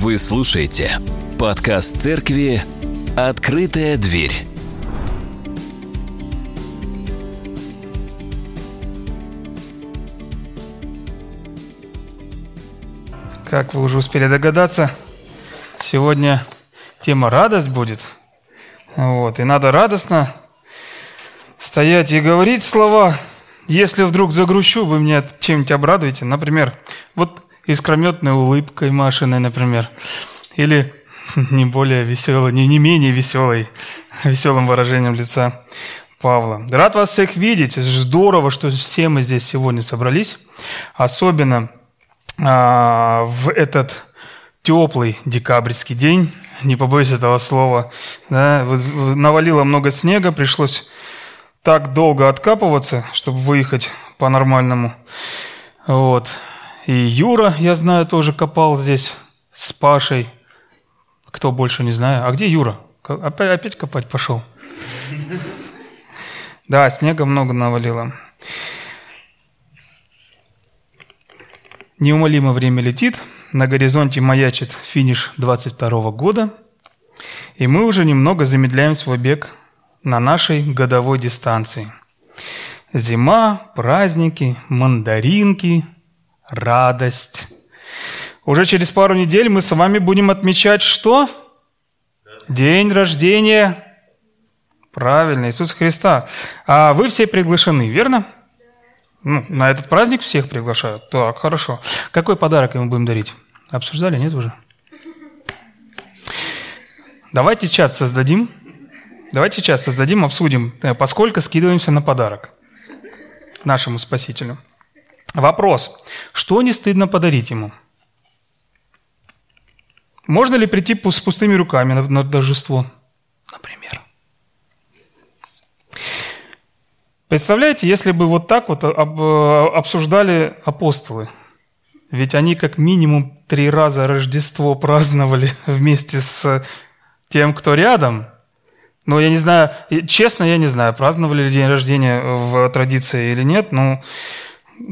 Вы слушаете подкаст церкви «Открытая дверь». Как вы уже успели догадаться, сегодня тема «Радость» будет. Вот, и надо радостно стоять и говорить слова. Если вдруг загрущу, вы меня чем-нибудь обрадуете. Например, вот искрометной улыбкой Машиной, например. Или не более веселой, не, не менее веселой, веселым выражением лица Павла. Рад вас всех видеть. Здорово, что все мы здесь сегодня собрались. Особенно а, в этот теплый декабрьский день, не побоюсь этого слова, да, навалило много снега, пришлось так долго откапываться, чтобы выехать по-нормальному. Вот. И Юра, я знаю, тоже копал здесь с Пашей. Кто больше, не знаю. А где Юра? Опять, опять копать пошел? Да, снега много навалило. Неумолимо время летит, на горизонте маячит финиш 22 года, и мы уже немного замедляем свой бег на нашей годовой дистанции. Зима, праздники, мандаринки – радость. Уже через пару недель мы с вами будем отмечать что? День рождения. Правильно, Иисуса Христа. А вы все приглашены, верно? Ну, на этот праздник всех приглашают. Так, хорошо. Какой подарок ему будем дарить? Обсуждали, нет уже? Давайте чат создадим. Давайте чат создадим, обсудим, э, поскольку скидываемся на подарок нашему Спасителю. Вопрос. Что не стыдно подарить ему? Можно ли прийти с пустыми руками на, на торжество, например? Представляете, если бы вот так вот об, обсуждали апостолы? Ведь они как минимум три раза Рождество праздновали вместе с тем, кто рядом. Но я не знаю, честно, я не знаю, праздновали ли день рождения в традиции или нет, но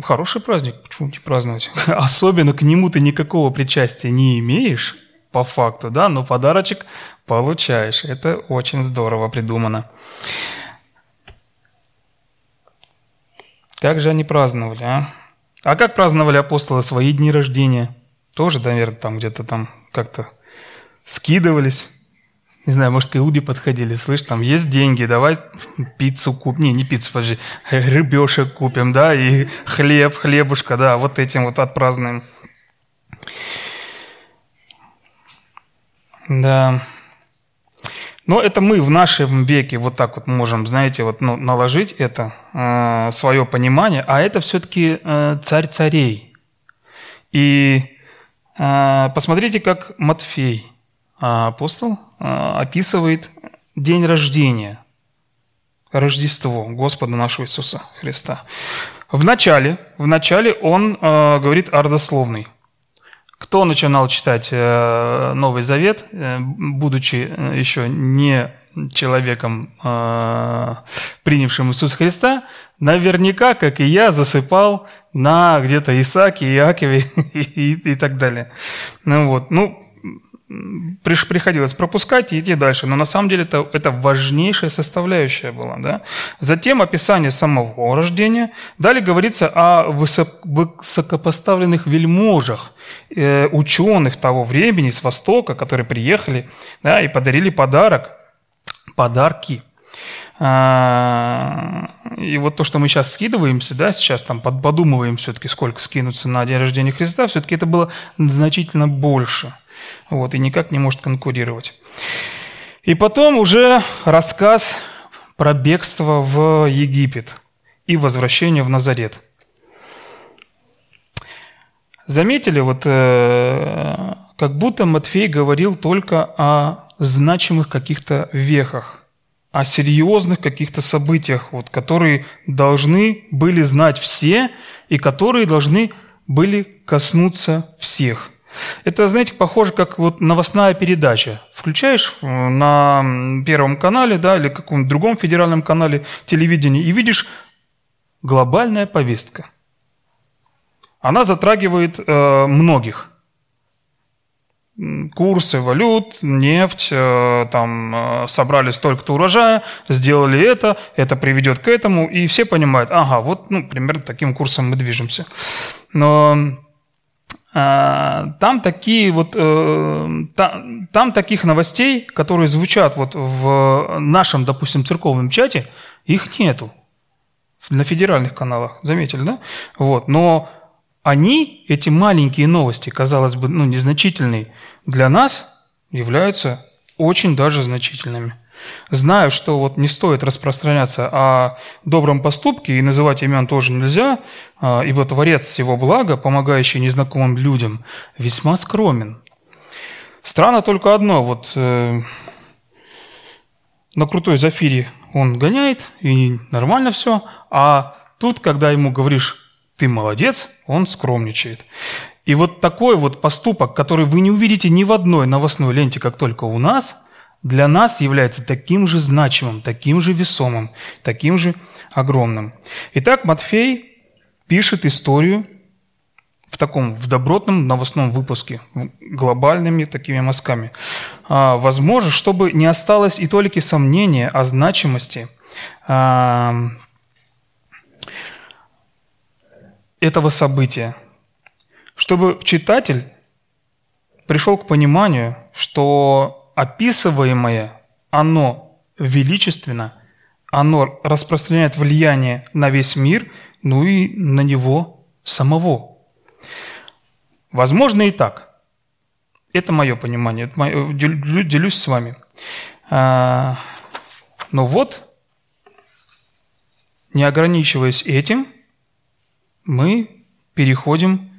хороший праздник, почему не праздновать? Особенно к нему ты никакого причастия не имеешь, по факту, да, но подарочек получаешь. Это очень здорово придумано. Как же они праздновали, а? А как праздновали апостолы свои дни рождения? Тоже, наверное, там где-то там как-то скидывались не знаю, может, к Иуде подходили, слышь, там есть деньги, давай пиццу купим, не, не пиццу, подожди, рыбешек купим, да, и хлеб, хлебушка, да, вот этим вот отпразднуем. Да. Но это мы в нашем веке вот так вот можем, знаете, вот ну, наложить это, э, свое понимание, а это все-таки э, царь царей. И э, посмотрите, как Матфей – а апостол описывает день рождения, Рождество Господа нашего Иисуса Христа. В начале, в начале он э, говорит о родословной. Кто начинал читать э, Новый Завет, э, будучи еще не человеком, э, принявшим Иисуса Христа, наверняка, как и я, засыпал на где-то Исааке, Иакове и, и, и так далее. Ну вот, ну, приходилось пропускать и идти дальше. Но на самом деле это, это важнейшая составляющая была. Да? Затем описание самого рождения. Далее говорится о высокопоставленных вельможах, э, ученых того времени с Востока, которые приехали да, и подарили подарок, подарки. А, и вот то, что мы сейчас скидываемся, да, сейчас там подумываем все-таки, сколько скинуться на день рождения Христа, все-таки это было значительно больше – вот, и никак не может конкурировать. И потом уже рассказ про бегство в Египет и возвращение в Назарет. Заметили, вот э, как будто Матфей говорил только о значимых каких-то вехах, о серьезных каких-то событиях, вот, которые должны были знать все и которые должны были коснуться всех – это, знаете, похоже, как вот новостная передача. Включаешь э, на Первом канале, да, или каком-нибудь другом федеральном канале телевидения и видишь глобальная повестка. Она затрагивает э, многих. курсы валют, нефть, э, там э, собрали столько-то урожая, сделали это, это приведет к этому, и все понимают, ага, вот ну, примерно таким курсом мы движемся. Но там такие вот, э, там таких новостей, которые звучат вот в нашем, допустим, церковном чате, их нету на федеральных каналах, заметили, да? Вот, но они, эти маленькие новости, казалось бы, ну, незначительные, для нас являются очень даже значительными. Знаю, что вот не стоит распространяться о добром поступке, и называть имен тоже нельзя, а, ибо Творец всего блага, помогающий незнакомым людям, весьма скромен. Странно только одно, вот э, на крутой Зафире он гоняет, и нормально все, а тут, когда ему говоришь «ты молодец», он скромничает. И вот такой вот поступок, который вы не увидите ни в одной новостной ленте, как только у нас – для нас является таким же значимым, таким же весомым, таким же огромным. Итак, Матфей пишет историю в таком, в добротном новостном выпуске, глобальными такими мазками. А, возможно, чтобы не осталось и только сомнения о значимости а, этого события, чтобы читатель пришел к пониманию, что описываемое, оно величественно, оно распространяет влияние на весь мир, ну и на него самого. Возможно и так. Это мое понимание, это мое, делюсь с вами. А, но вот, не ограничиваясь этим, мы переходим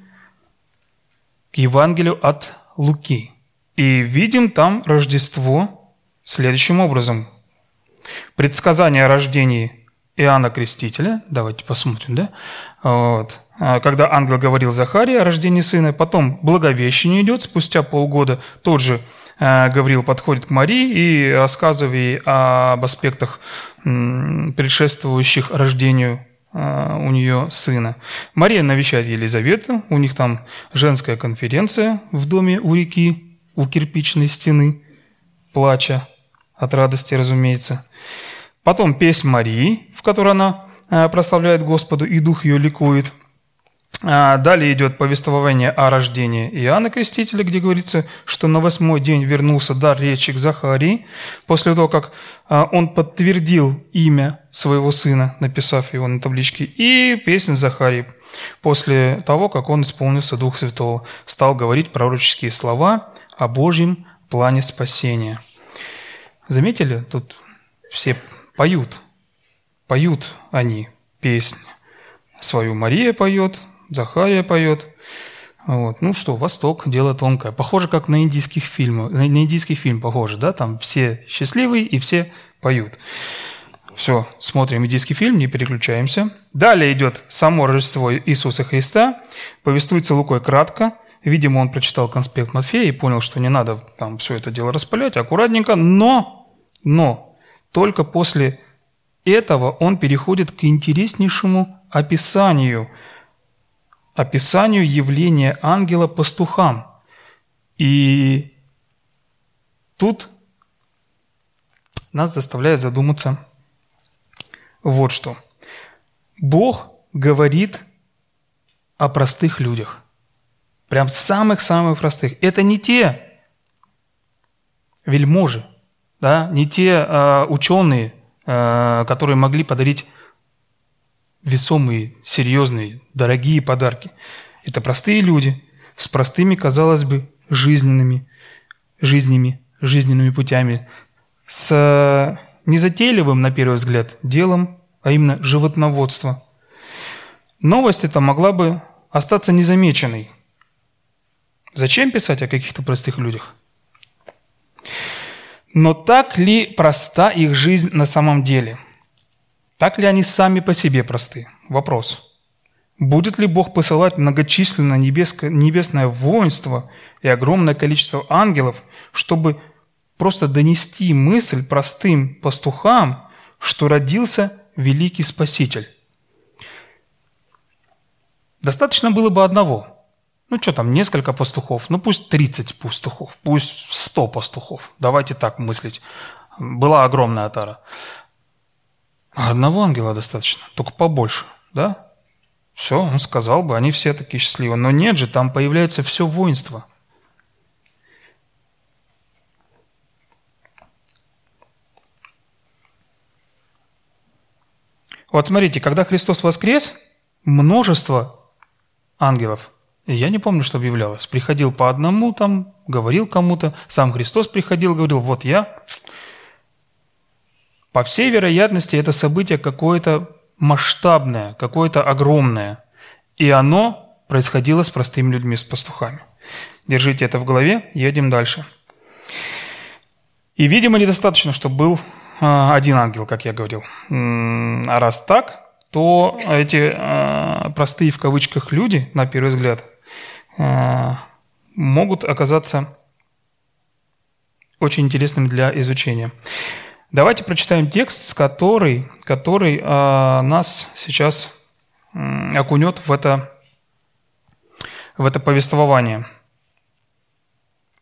к Евангелию от Луки – и видим там Рождество следующим образом. Предсказание о рождении Иоанна Крестителя, давайте посмотрим, да? Вот. А, когда ангел говорил Захарии о рождении сына, потом Благовещение идет, спустя полгода тот же а, Гавриил подходит к Марии и рассказывая об аспектах предшествующих рождению а, у нее сына. Мария навещает Елизавету, у них там женская конференция в доме у реки, у кирпичной стены, плача от радости, разумеется. Потом песнь Марии, в которой она э, прославляет Господу, и дух ее ликует. А далее идет повествование о рождении Иоанна Крестителя, где говорится, что на восьмой день вернулся дар речи к Захарии, после того, как э, он подтвердил имя своего сына, написав его на табличке, и песнь Захарии, после того, как он исполнился Дух Святого, стал говорить пророческие слова о Божьем плане спасения. Заметили? Тут все поют. Поют они песнь. Свою Мария поет, Захария поет. Вот. Ну что, Восток, дело тонкое. Похоже, как на индийских фильмах. На индийский фильм похоже, да? Там все счастливые и все поют. Все, смотрим индийский фильм, не переключаемся. Далее идет само Рождество Иисуса Христа. Повествуется Лукой кратко – Видимо, он прочитал конспект Матфея и понял, что не надо там все это дело распылять, аккуратненько, но, но только после этого он переходит к интереснейшему описанию, описанию явления ангела пастухам. И тут нас заставляет задуматься вот что. Бог говорит о простых людях – Прям самых-самых простых. Это не те вельможи, да, не те э, ученые, э, которые могли подарить весомые, серьезные, дорогие подарки. Это простые люди с простыми, казалось бы, жизненными, жизнями, жизненными путями, с незатейливым, на первый взгляд, делом, а именно животноводство. Новость эта могла бы остаться незамеченной – Зачем писать о каких-то простых людях? Но так ли проста их жизнь на самом деле? Так ли они сами по себе просты? Вопрос. Будет ли Бог посылать многочисленное небесное, небесное воинство и огромное количество ангелов, чтобы просто донести мысль простым пастухам, что родился великий Спаситель? Достаточно было бы одного – Ну, что там, несколько пастухов. Ну, пусть 30 пастухов, пусть 100 пастухов. Давайте так мыслить. Была огромная отара. Одного ангела достаточно, только побольше, да? Все, он сказал бы, они все такие счастливы. Но нет же, там появляется все воинство. Вот смотрите, когда Христос воскрес, множество ангелов, я не помню, что объявлялось, приходил по одному там, говорил кому-то, сам Христос приходил, говорил, вот я. По всей вероятности, это событие какое-то масштабное, какое-то огромное. И оно происходило с простыми людьми, с пастухами. Держите это в голове, едем дальше. И, видимо, недостаточно, чтобы был а, один ангел, как я говорил. А раз так, то эти а, простые в кавычках люди, на первый взгляд, могут оказаться очень интересными для изучения. Давайте прочитаем текст, который, который нас сейчас окунет в это, в это повествование.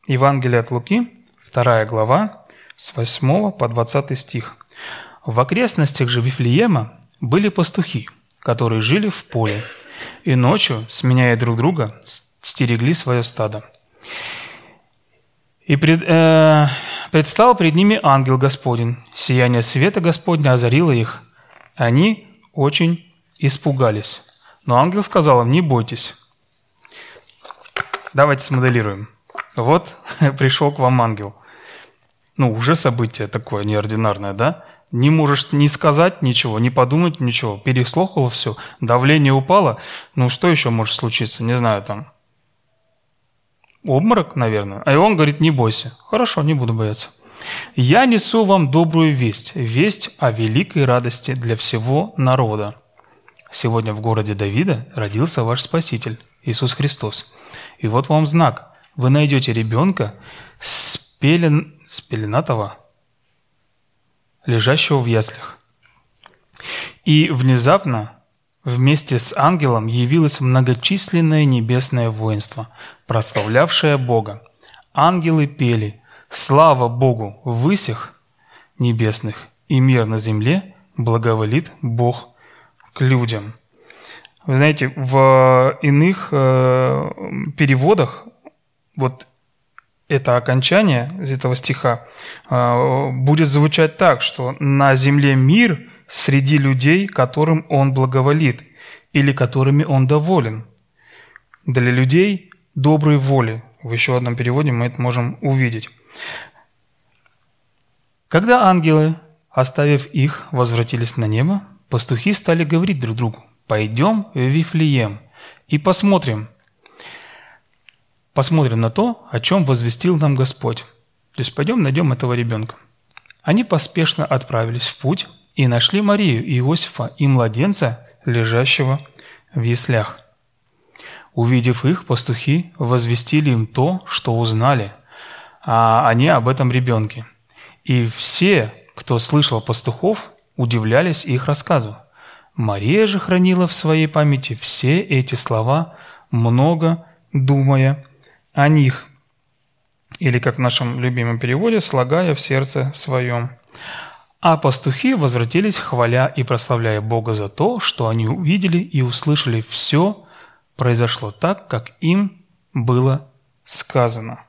Евангелие от Луки, вторая глава, с 8 по 20 стих. В окрестностях же Вифлеема были пастухи, которые жили в поле, и ночью, сменяя друг друга, стерегли свое стадо. И пред, э, предстал пред ними ангел Господень. Сияние света Господня озарило их. Они очень испугались. Но ангел сказал им, не бойтесь. Давайте смоделируем. Вот пришел к вам ангел – ну, уже событие такое неординарное, да? Не можешь ни сказать ничего, не подумать ничего, переслухало все, давление упало. Ну, что еще может случиться? Не знаю, там, обморок, наверное. А он говорит, не бойся. Хорошо, не буду бояться. Я несу вам добрую весть, весть о великой радости для всего народа. Сегодня в городе Давида родился ваш Спаситель, Иисус Христос. И вот вам знак. Вы найдете ребенка с пелен, спеленатого, лежащего в яслях. И внезапно вместе с ангелом явилось многочисленное небесное воинство, прославлявшее Бога. Ангелы пели «Слава Богу в высях небесных, и мир на земле благоволит Бог к людям». Вы знаете, в иных э, переводах вот это окончание из этого стиха а, будет звучать так, что «на земле мир среди людей, которым он благоволит, или которыми он доволен». Для людей доброй воли. В еще одном переводе мы это можем увидеть. Когда ангелы, оставив их, возвратились на небо, пастухи стали говорить друг другу, «Пойдем в Вифлеем и посмотрим, посмотрим на то, о чем возвестил нам Господь. То есть пойдем найдем этого ребенка. Они поспешно отправились в путь и нашли Марию, и Иосифа и младенца, лежащего в яслях. Увидев их, пастухи возвестили им то, что узнали, а они об этом ребенке. И все, кто слышал пастухов, удивлялись их рассказу. Мария же хранила в своей памяти все эти слова, много думая о них, или, как в нашем любимом переводе, слагая в сердце своем. А пастухи возвратились, хваля и прославляя Бога за то, что они увидели и услышали все произошло так, как им было сказано.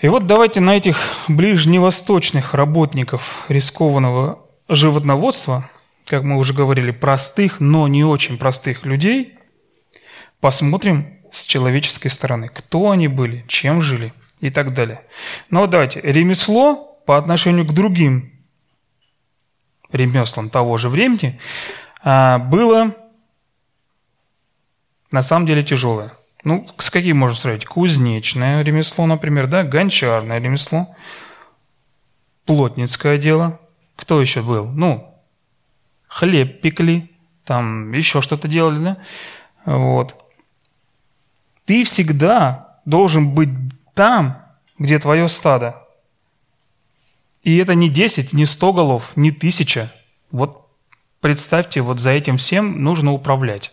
И вот давайте на этих ближневосточных работников рискованного животноводства, как мы уже говорили, простых, но не очень простых людей, Посмотрим с человеческой стороны, кто они были, чем жили и так далее. Но давайте, ремесло по отношению к другим ремеслам того же времени а, было на самом деле тяжелое. Ну, с каким можно сравнить? Кузнечное ремесло, например, да, гончарное ремесло, плотницкое дело. Кто еще был? Ну, хлеб пекли, там еще что-то делали, да? Вот. Ты всегда должен быть там, где твое стадо. И это не 10, не 100 голов, не тысяча. Вот представьте, вот за этим всем нужно управлять.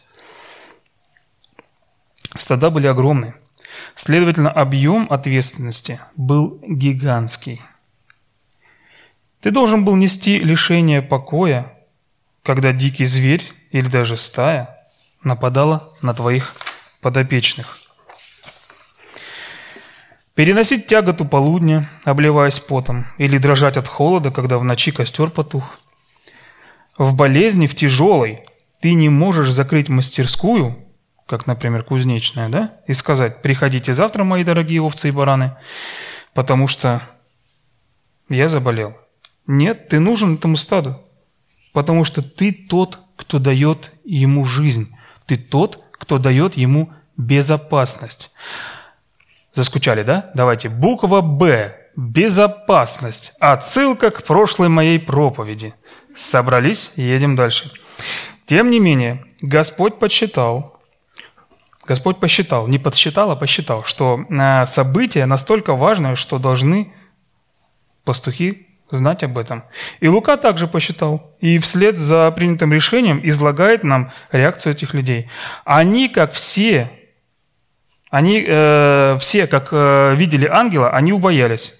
Стада были огромные. Следовательно, объем ответственности был гигантский. Ты должен был нести лишение покоя, когда дикий зверь или даже стая нападала на твоих подопечных. Переносить тяготу полудня, обливаясь потом, или дрожать от холода, когда в ночи костер потух. В болезни, в тяжелой, ты не можешь закрыть мастерскую, как, например, кузнечная, да, и сказать, приходите завтра, мои дорогие овцы и бараны, потому что я заболел. Нет, ты нужен этому стаду, потому что ты тот, кто дает ему жизнь. Ты тот, кто дает ему безопасность. Заскучали, да? Давайте. Буква «Б». Безопасность. Отсылка к прошлой моей проповеди. Собрались? Едем дальше. Тем не менее, Господь подсчитал, Господь посчитал, не подсчитал, а посчитал, что э, событие настолько важное, что должны пастухи знать об этом. И Лука также посчитал, и вслед за принятым решением излагает нам реакцию этих людей. Они, как все, они э, все, как э, видели ангела, они убоялись.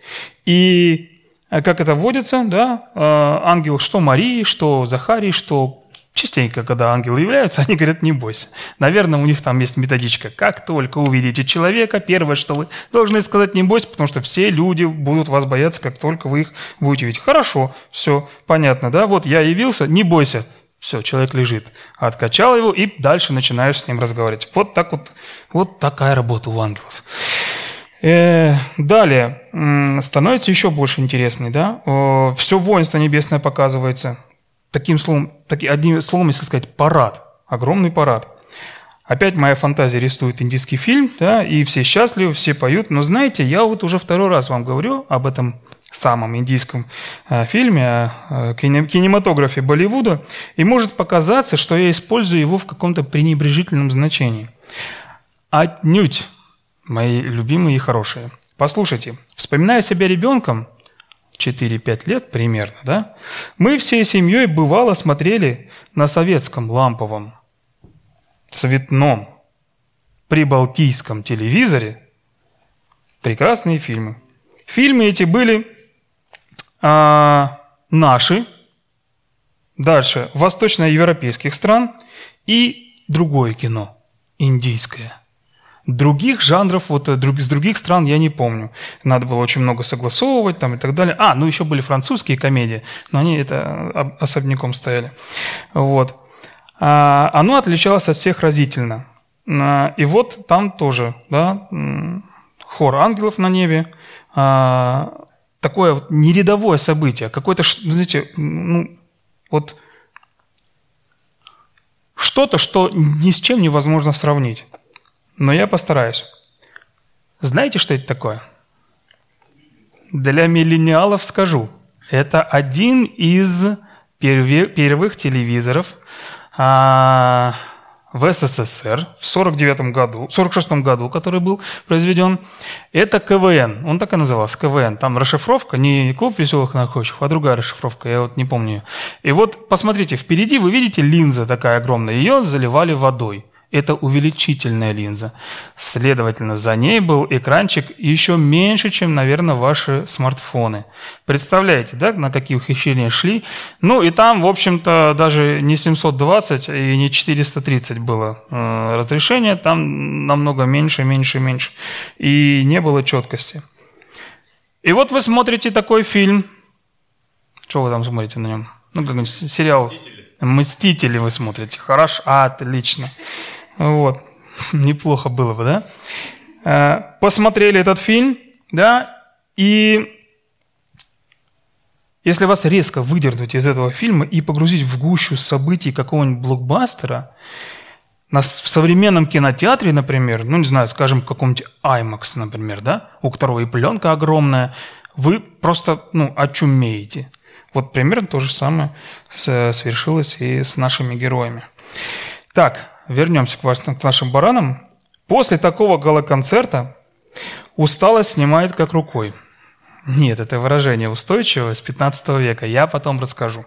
И э, как это вводится, да, э, ангел что Марии, что Захарии, что Частенько, когда ангелы являются, они говорят, не бойся. Наверное, у них там есть методичка. Как только увидите человека, первое, что вы должны сказать, не бойся, потому что все люди будут вас бояться, как только вы их будете видеть. Хорошо, все, понятно, да? Вот я явился, не бойся. Все, человек лежит. Откачал его, и дальше начинаешь с ним разговаривать. Вот так вот, вот такая работа у ангелов. Э, далее, становится еще больше интересней, да? Все воинство небесное показывается таким словом, таки, одним словом, если сказать, парад, огромный парад. Опять моя фантазия рисует индийский фильм, да, и все счастливы, все поют. Но знаете, я вот уже второй раз вам говорю об этом самом индийском э, фильме, э, кинематографе Болливуда, и может показаться, что я использую его в каком-то пренебрежительном значении. Отнюдь, мои любимые и хорошие. Послушайте, вспоминая себя ребенком, 4-5 лет примерно, да, мы всей семьей бывало смотрели на советском ламповом цветном прибалтийском телевизоре прекрасные фильмы. Фильмы эти были а, наши, дальше восточноевропейских стран и другое кино, индийское – Других жанров, вот э, с других стран я не помню. Надо было очень много согласовывать там и так далее. А, ну еще были французские комедии, но они это особняком стояли. Вот. А, оно отличалось от всех разительно. А, и вот там тоже, да, хор ангелов на небе, а, такое вот нерядовое событие, какое-то, знаете, ну, вот что-то, что ни с чем невозможно сравнить но я постараюсь. Знаете, что это такое? Для миллениалов скажу. Это один из первых телевизоров а, в СССР в 49 году, в 46 году, который был произведен. Это КВН. Он так и назывался, КВН. Там расшифровка, не клуб веселых находчиков, а другая расшифровка, я вот не помню. И вот посмотрите, впереди вы видите линза такая огромная. Ее заливали водой это увеличительная линза. Следовательно, за ней был экранчик еще меньше, чем, наверное, ваши смартфоны. Представляете, да, на какие ухищрения шли? Ну, и там, в общем-то, даже не 720 и не 430 было э, разрешение, там намного меньше, меньше, меньше. И не было четкости. И вот вы смотрите такой фильм. Что вы там смотрите на нем? Ну, как сериал. Мстители. Мстители вы смотрите. Хорошо, отлично. Вот. Неплохо было бы, да? Э, посмотрели этот фильм, да, и если вас резко выдернуть из этого фильма и погрузить в гущу событий какого-нибудь блокбастера, на, в современном кинотеатре, например, ну, не знаю, скажем, в каком-нибудь IMAX, например, да, у которого и пленка огромная, вы просто, ну, очумеете. Вот примерно то же самое совершилось и с нашими героями. Так, вернемся к нашим баранам. После такого галоконцерта усталость снимает как рукой. Нет, это выражение устойчивое с 15 века. Я потом расскажу.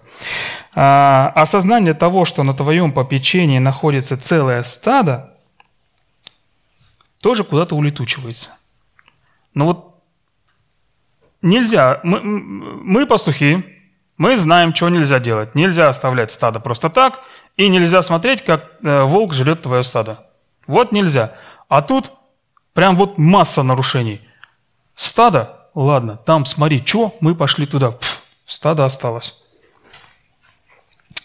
А, осознание того, что на твоем попечении находится целое стадо, тоже куда-то улетучивается. Но вот нельзя. Мы, мы пастухи, мы знаем, что нельзя делать. Нельзя оставлять стадо просто так, и нельзя смотреть, как э, волк жрет твое стадо. Вот нельзя. А тут прям вот масса нарушений. Стадо ладно, там смотри, что, мы пошли туда. Пфф, стадо осталось.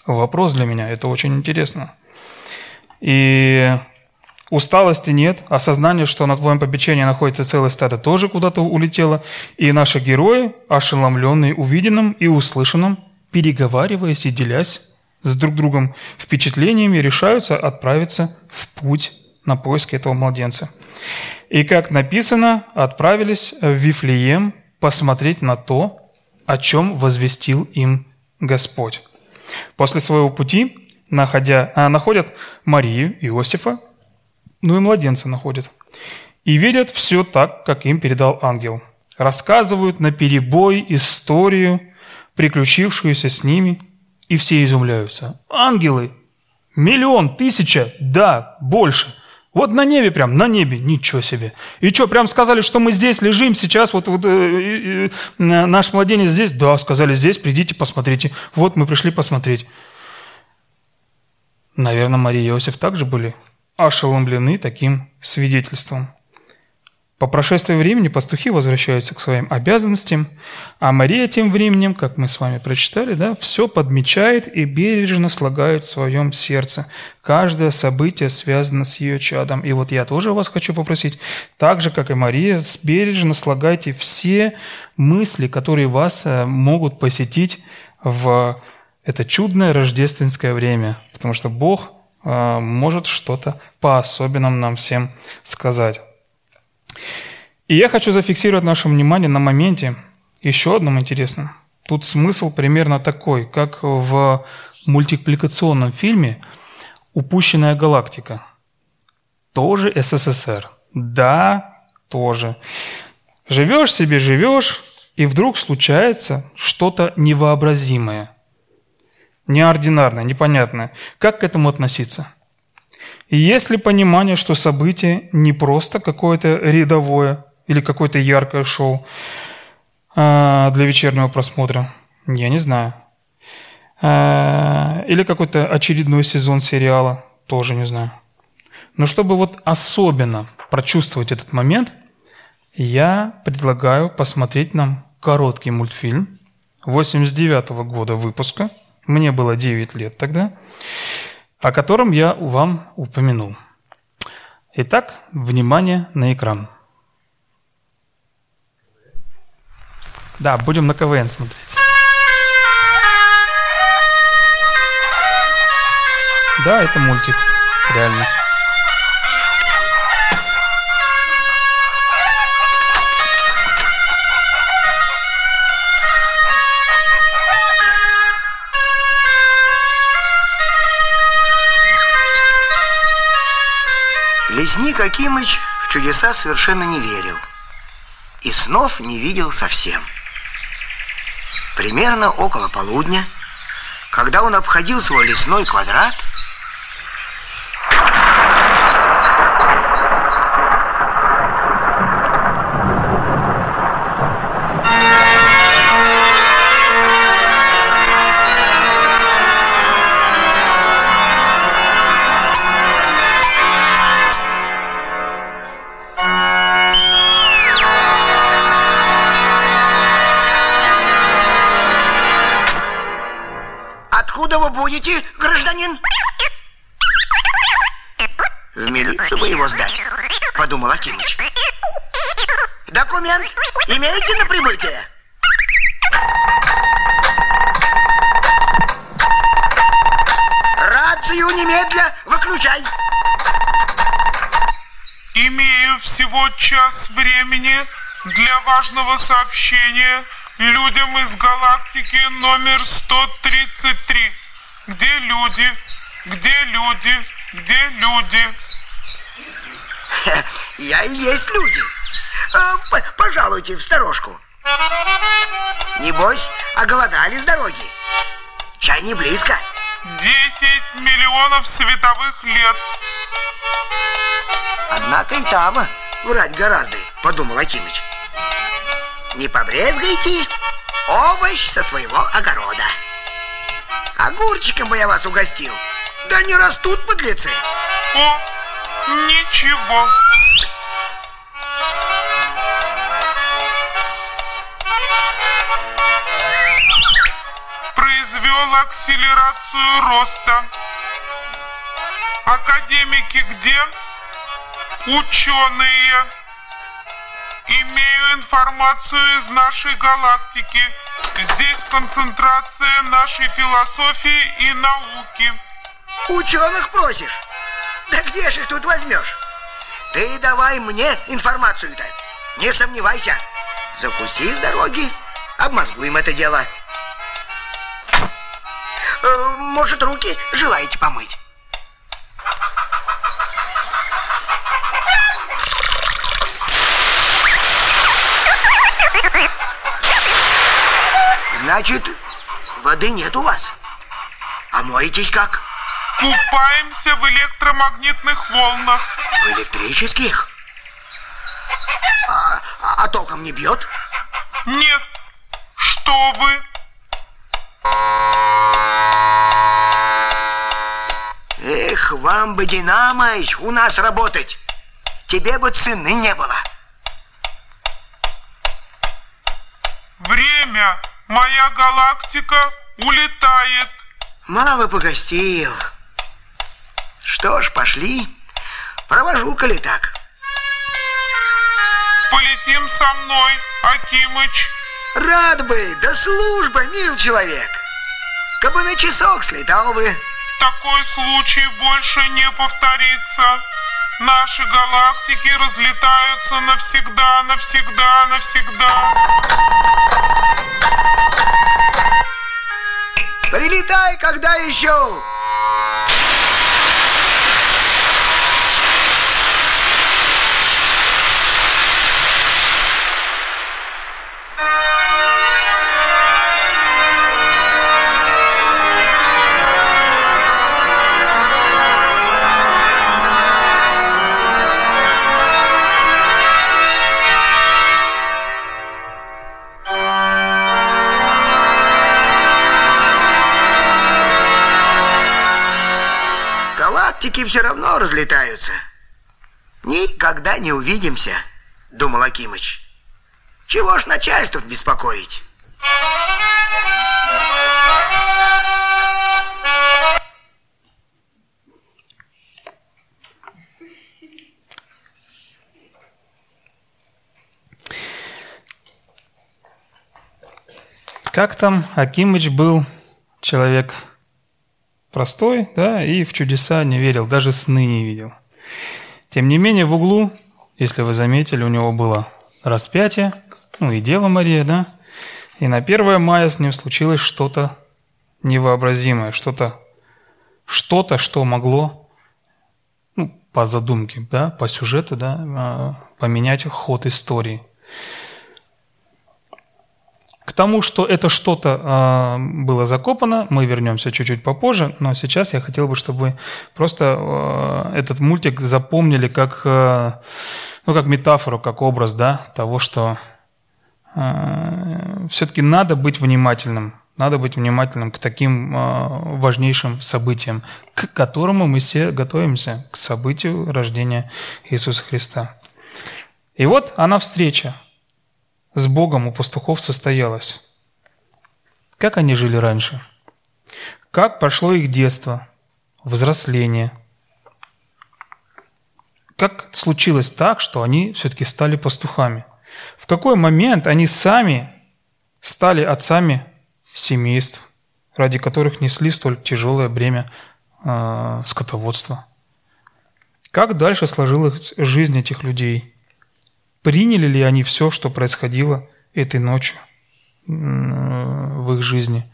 Вопрос для меня, это очень интересно. И усталости нет, осознание, что на твоем попечении находится целое стадо, тоже куда-то улетело. И наши герои, ошеломленные увиденным и услышанным, переговариваясь и делясь с друг другом впечатлениями, решаются отправиться в путь на поиски этого младенца. И, как написано, отправились в Вифлеем посмотреть на то, о чем возвестил им Господь. После своего пути находя, а, находят Марию, Иосифа, ну и младенца находят. И видят все так, как им передал ангел. Рассказывают на перебой историю, приключившуюся с ними, и все изумляются. Ангелы! Миллион, тысяча, да, больше – вот на небе прям, на небе, ничего себе. И что, прям сказали, что мы здесь лежим сейчас, вот, вот э, э, наш младенец здесь? Да, сказали здесь, придите, посмотрите. Вот мы пришли посмотреть. Наверное, Мария и Иосиф также были ошеломлены таким свидетельством. По прошествии времени пастухи возвращаются к своим обязанностям, а Мария тем временем, как мы с вами прочитали, да, все подмечает и бережно слагает в своем сердце. Каждое событие связано с ее чадом. И вот я тоже вас хочу попросить, так же, как и Мария, бережно слагайте все мысли, которые вас э, могут посетить в это чудное рождественское время, потому что Бог может что-то по-особенному нам всем сказать. И я хочу зафиксировать наше внимание на моменте еще одном интересном. Тут смысл примерно такой, как в мультипликационном фильме «Упущенная галактика». Тоже СССР. Да, тоже. Живешь себе, живешь, и вдруг случается что-то невообразимое, неординарное, непонятное. Как к этому относиться? И есть ли понимание, что событие не просто какое-то рядовое или какое-то яркое шоу а, для вечернего просмотра? Я не знаю. А, или какой-то очередной сезон сериала? Тоже не знаю. Но чтобы вот особенно прочувствовать этот момент, я предлагаю посмотреть нам короткий мультфильм 89 -го года выпуска. Мне было 9 лет тогда о котором я вам упомянул. Итак, внимание на экран. Да, будем на КВН смотреть. Да, это мультик, реально. Лесник Акимыч в чудеса совершенно не верил. И снов не видел совсем. Примерно около полудня, когда он обходил свой лесной квадрат, важного сообщения людям из галактики номер 133. Где люди? Где люди? Где люди? Я и есть люди. А, пожалуйте в сторожку. Небось, оголодали с дороги. Чай не близко. Десять миллионов световых лет. Однако и там врать гораздо, подумал Акимыч. Не побрезгайте овощ со своего огорода. Огурчиком бы я вас угостил. Да не растут подлецы. О, ничего. Произвел акселерацию роста. Академики где? Ученые. Имею информацию из нашей галактики. Здесь концентрация нашей философии и науки. Ученых просишь? Да где же их тут возьмешь? Ты давай мне информацию-то. Не сомневайся. Закуси с дороги, обмозгуем это дело. Э, Может, руки желаете помыть? Значит, воды нет у вас? А моетесь как? Купаемся в электромагнитных волнах. В электрических? А, а- а током не бьет? Нет. Что вы? Эх, вам бы, Динамыч, у нас работать. Тебе бы цены не было. Время. Моя галактика улетает. Мало погостил. Что ж, пошли. Провожу, коли так. Полетим со мной, Акимыч. Рад бы, да служба, мил человек. Кабы на часок слетал бы. Такой случай больше не повторится. Наши галактики разлетаются навсегда, навсегда, навсегда. Прилетай, когда еще. Галактики все равно разлетаются. Никогда не увидимся, думал Акимыч. Чего ж начальство беспокоить? Как там Акимыч был человек простой, да, и в чудеса не верил, даже сны не видел. Тем не менее, в углу, если вы заметили, у него было распятие, ну и Дева Мария, да, и на 1 мая с ним случилось что-то невообразимое, что-то, что-то, что могло, ну, по задумке, да, по сюжету, да, а, поменять ход истории. К тому, что это что-то э, было закопано, мы вернемся чуть-чуть попозже, но сейчас я хотел бы, чтобы вы просто э, этот мультик запомнили как, э, ну, как метафору, как образ да, того, что э, все-таки надо быть внимательным, надо быть внимательным к таким э, важнейшим событиям, к которому мы все готовимся, к событию рождения Иисуса Христа. И вот она встреча, с Богом у пастухов состоялось. Как они жили раньше? Как прошло их детство, взросление? Как случилось так, что они все-таки стали пастухами? В какой момент они сами стали отцами семейств, ради которых несли столь тяжелое бремя э, скотоводства? Как дальше сложилась жизнь этих людей – Приняли ли они все, что происходило этой ночью в их жизни?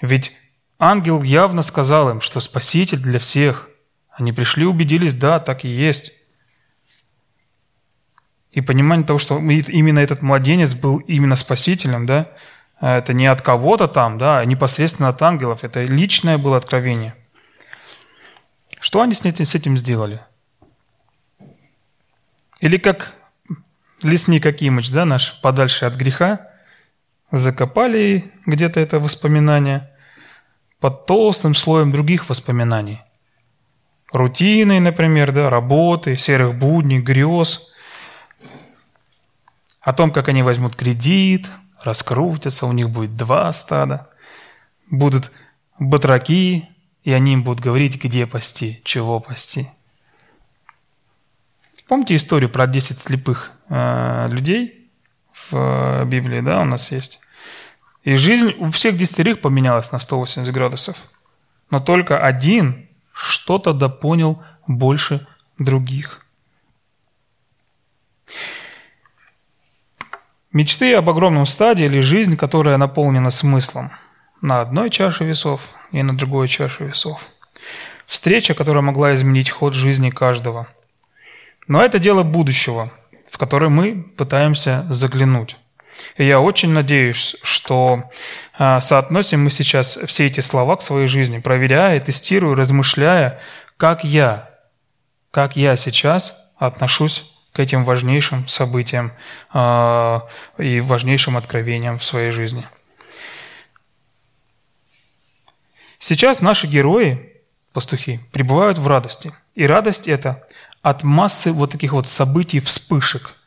Ведь ангел явно сказал им, что Спаситель для всех. Они пришли, убедились, да, так и есть. И понимание того, что именно этот младенец был именно спасителем, да, это не от кого-то там, да, а непосредственно от ангелов, это личное было откровение. Что они с этим сделали? Или как лесник Акимыч, да, наш, подальше от греха, закопали где-то это воспоминание под толстым слоем других воспоминаний. Рутины, например, да, работы, серых будней, грез. О том, как они возьмут кредит, раскрутятся, у них будет два стада. Будут батраки, и они им будут говорить, где пасти, чего пасти. Помните историю про 10 слепых э, людей в э, Библии, да, у нас есть? И жизнь у всех десятерых поменялась на 180 градусов. Но только один что-то допонял больше других. Мечты об огромном стаде или жизнь, которая наполнена смыслом на одной чаше весов и на другой чаше весов. Встреча, которая могла изменить ход жизни каждого. Но это дело будущего, в которое мы пытаемся заглянуть. И я очень надеюсь, что а, соотносим мы сейчас все эти слова к своей жизни, проверяя, тестируя, размышляя, как я, как я сейчас отношусь к этим важнейшим событиям э, и важнейшим откровениям в своей жизни. Сейчас наши герои, пастухи, пребывают в радости. И радость эта от массы вот таких вот событий, вспышек –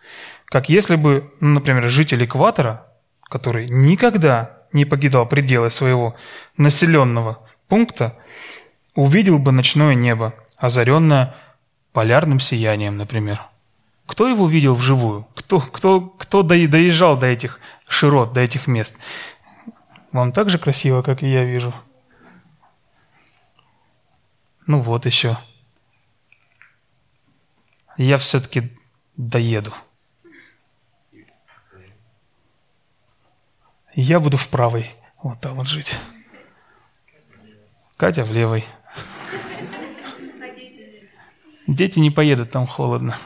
как если бы, ну, например, житель экватора, который никогда не покидал пределы своего населенного пункта, увидел бы ночное небо, озаренное полярным сиянием, например. Кто его видел вживую? Кто, кто, кто доезжал до этих широт, до этих мест? Вам так же красиво, как и я вижу? Ну вот еще. Я все-таки доеду. я буду в правой. Вот там вот жить. Катя в левой. Дети не поедут, там холодно.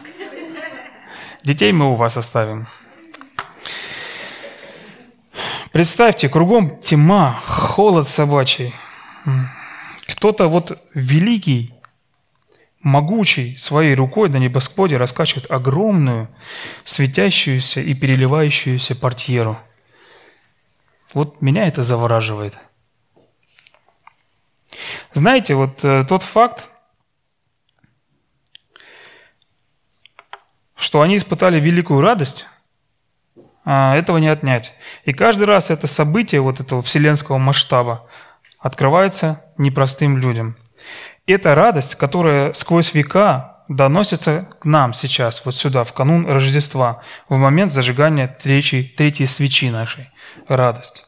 Детей мы у вас оставим. Представьте, кругом тьма, холод собачий. Кто-то вот великий, могучий, своей рукой на небосводе раскачивает огромную, светящуюся и переливающуюся портьеру – вот меня это завораживает. Знаете, вот э, тот факт, что они испытали великую радость, а, этого не отнять. И каждый раз это событие вот этого вселенского масштаба открывается непростым людям. Это радость, которая сквозь века доносится к нам сейчас, вот сюда, в канун Рождества, в момент зажигания третьей, третьей свечи нашей. Радость.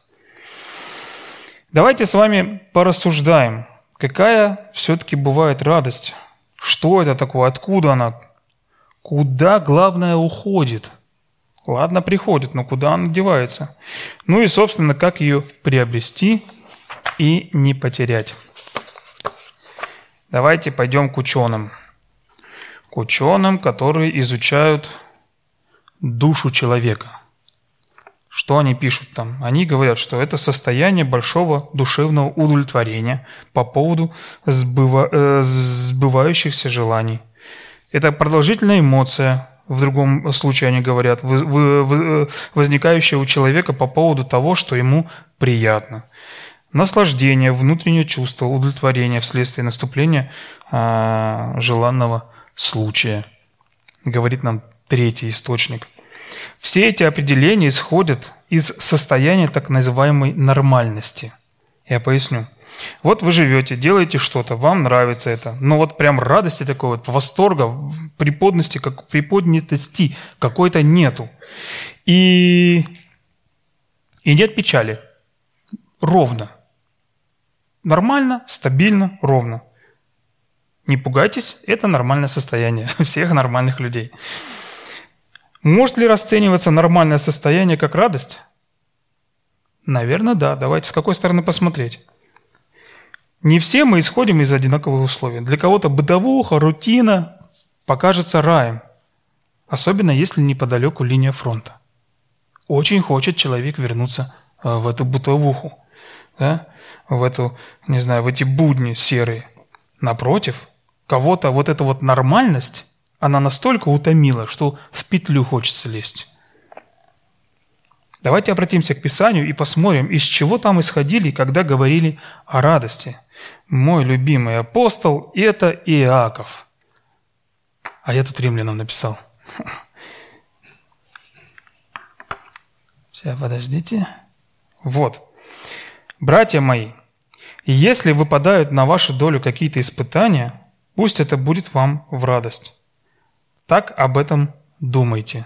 Давайте с вами порассуждаем, какая все-таки бывает радость. Что это такое? Откуда она? Куда, главное, уходит? Ладно, приходит, но куда она девается? Ну и, собственно, как ее приобрести и не потерять. Давайте пойдем к ученым к ученым, которые изучают душу человека. Что они пишут там? Они говорят, что это состояние большого душевного удовлетворения по поводу сбыва, э, сбывающихся желаний. Это продолжительная эмоция, в другом случае они говорят, возникающая у человека по поводу того, что ему приятно. Наслаждение, внутреннее чувство, удовлетворение вследствие наступления э, желанного случая, говорит нам третий источник. Все эти определения исходят из состояния так называемой нормальности. Я поясню. Вот вы живете, делаете что-то, вам нравится это, но вот прям радости такой вот, восторга, приподности, как приподнятости какой-то нету. И, и нет печали. Ровно. Нормально, стабильно, ровно. Не пугайтесь, это нормальное состояние всех нормальных людей. Может ли расцениваться нормальное состояние как радость? Наверное, да. Давайте с какой стороны посмотреть. Не все мы исходим из одинаковых условий. Для кого-то бытовуха, рутина покажется раем. особенно если неподалеку линия фронта. Очень хочет человек вернуться э, в эту бытовуху, да? В эту, не знаю, в эти будни серые. Напротив, кого-то вот эта вот нормальность, она настолько утомила, что в петлю хочется лезть. Давайте обратимся к Писанию и посмотрим, из чего там исходили, когда говорили о радости. Мой любимый апостол – это Иаков. А я тут римлянам написал. Сейчас, подождите. Вот. Братья мои, если выпадают на вашу долю какие-то испытания, пусть это будет вам в радость. Так об этом думайте.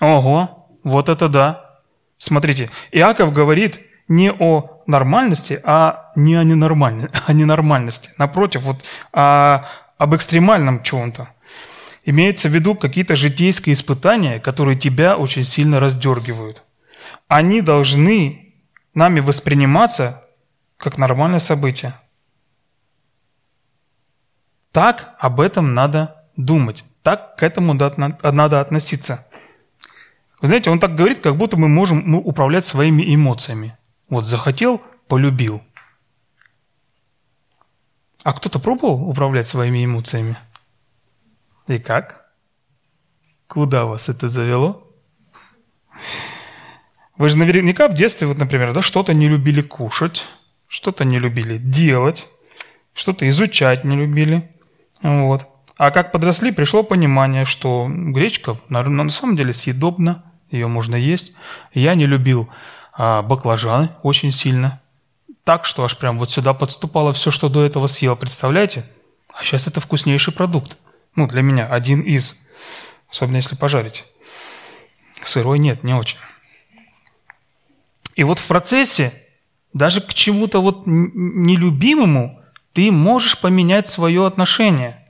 Ого, вот это да. Смотрите, Иаков говорит не о нормальности, а не о, ненормальности, о ненормальности. Напротив, вот о, об экстремальном чем-то. Имеется в виду какие-то житейские испытания, которые тебя очень сильно раздергивают. Они должны нами восприниматься как нормальное событие. Так об этом надо думать. Так к этому надо относиться. Вы знаете, он так говорит, как будто мы можем ну, управлять своими эмоциями. Вот захотел, полюбил. А кто-то пробовал управлять своими эмоциями? И как? Куда вас это завело? Вы же наверняка в детстве, вот, например, да, что-то не любили кушать, что-то не любили делать, что-то изучать не любили. Вот. А как подросли, пришло понимание, что гречка на самом деле съедобна, ее можно есть. Я не любил а, баклажаны очень сильно. Так, что аж прям вот сюда подступало все, что до этого съел. Представляете? А сейчас это вкуснейший продукт. Ну, для меня один из. Особенно если пожарить. Сырой нет, не очень. И вот в процессе, даже к чему-то вот нелюбимому, ты можешь поменять свое отношение –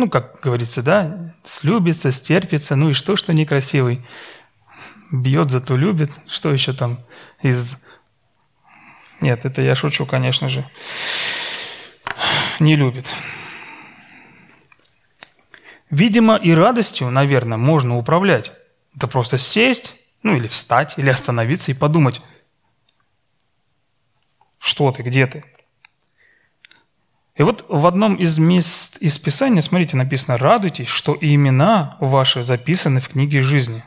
ну, как говорится, да, слюбится, стерпится, ну и что, что некрасивый? Бьет, зато любит. Что еще там из... Нет, это я шучу, конечно же. Не любит. Видимо, и радостью, наверное, можно управлять. Это просто сесть, ну или встать, или остановиться и подумать, что ты, где ты. И вот в одном из мест из Писания, смотрите, написано «Радуйтесь, что имена ваши записаны в книге жизни».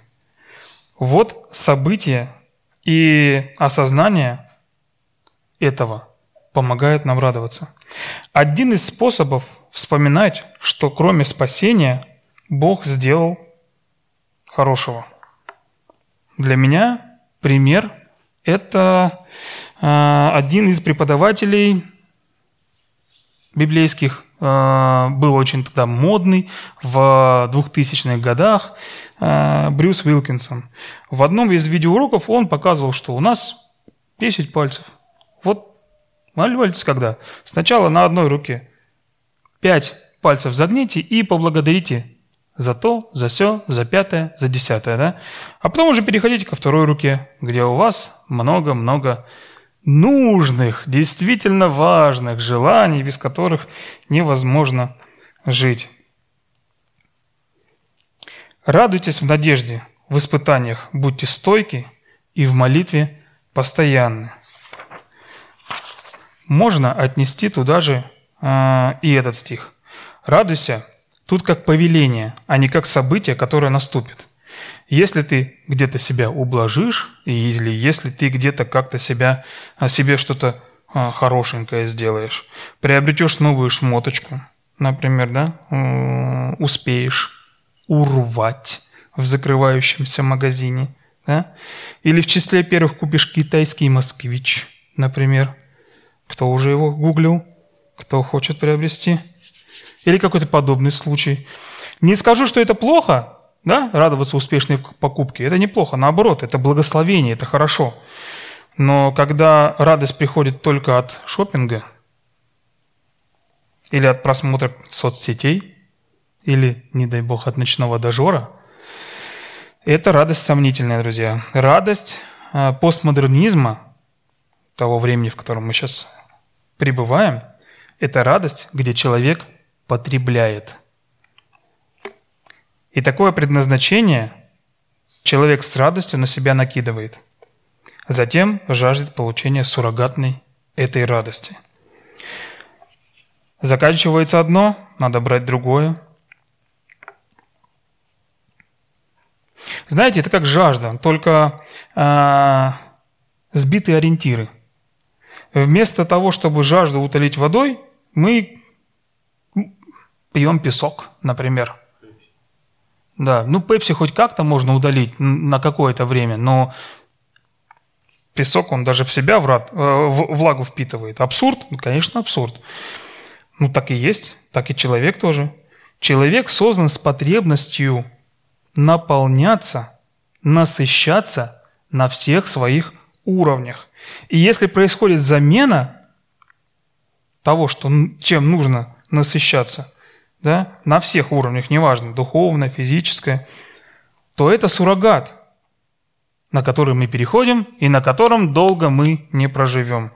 Вот событие и осознание этого помогает нам радоваться. Один из способов вспоминать, что кроме спасения Бог сделал хорошего. Для меня пример – это а, один из преподавателей библейских э, был очень тогда модный в 2000-х годах э, Брюс Уилкинсон. В одном из видеоуроков он показывал, что у нас 10 пальцев. Вот молитесь когда? Сначала на одной руке 5 пальцев загните и поблагодарите за то, за все, за пятое, за десятое, да? А потом уже переходите ко второй руке, где у вас много-много нужных, действительно важных желаний, без которых невозможно жить. Радуйтесь в надежде, в испытаниях, будьте стойки и в молитве постоянны. Можно отнести туда же э, и этот стих. Радуйся тут как повеление, а не как событие, которое наступит – если ты где-то себя ублажишь, или если ты где-то как-то себя, о себе что-то а, хорошенькое сделаешь, приобретешь новую шмоточку, например, да, успеешь урвать в закрывающемся магазине, да? или в числе первых купишь китайский москвич, например, кто уже его гуглил, кто хочет приобрести, или какой-то подобный случай. Не скажу, что это плохо, да, радоваться успешной покупке, это неплохо, наоборот, это благословение, это хорошо. Но когда радость приходит только от шопинга или от просмотра соцсетей, или, не дай бог, от ночного дожора, это радость сомнительная, друзья. Радость а, постмодернизма того времени, в котором мы сейчас пребываем, это радость, где человек потребляет – И такое предназначение человек с радостью на себя накидывает. Затем жаждет получения суррогатной этой радости. Заканчивается одно, надо брать другое. Знаете, это как жажда, только э, сбитые ориентиры. Вместо того, чтобы жажду утолить водой, мы пьем песок, например. Да, ну пепси хоть как-то можно удалить на какое-то время, но песок, он даже в себя врат, э, влагу впитывает. Абсурд? Ну, конечно, абсурд. Ну, так и есть, так и человек тоже. Человек создан с потребностью наполняться, насыщаться на всех своих уровнях. И если происходит замена того, что, чем нужно насыщаться, да, на всех уровнях, неважно, духовное, физическое, то это суррогат, на который мы переходим и на котором долго мы не проживем.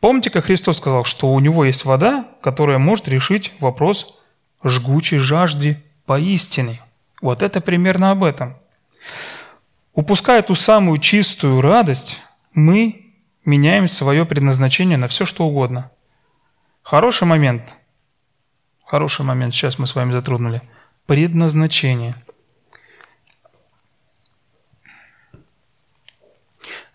Помните, как Христос сказал, что у него есть вода, которая может решить вопрос жгучей жажды поистине. Вот это примерно об этом. Упуская ту самую чистую радость, мы меняем свое предназначение на все, что угодно. Хороший момент – Хороший момент, сейчас мы с вами затронули. Предназначение.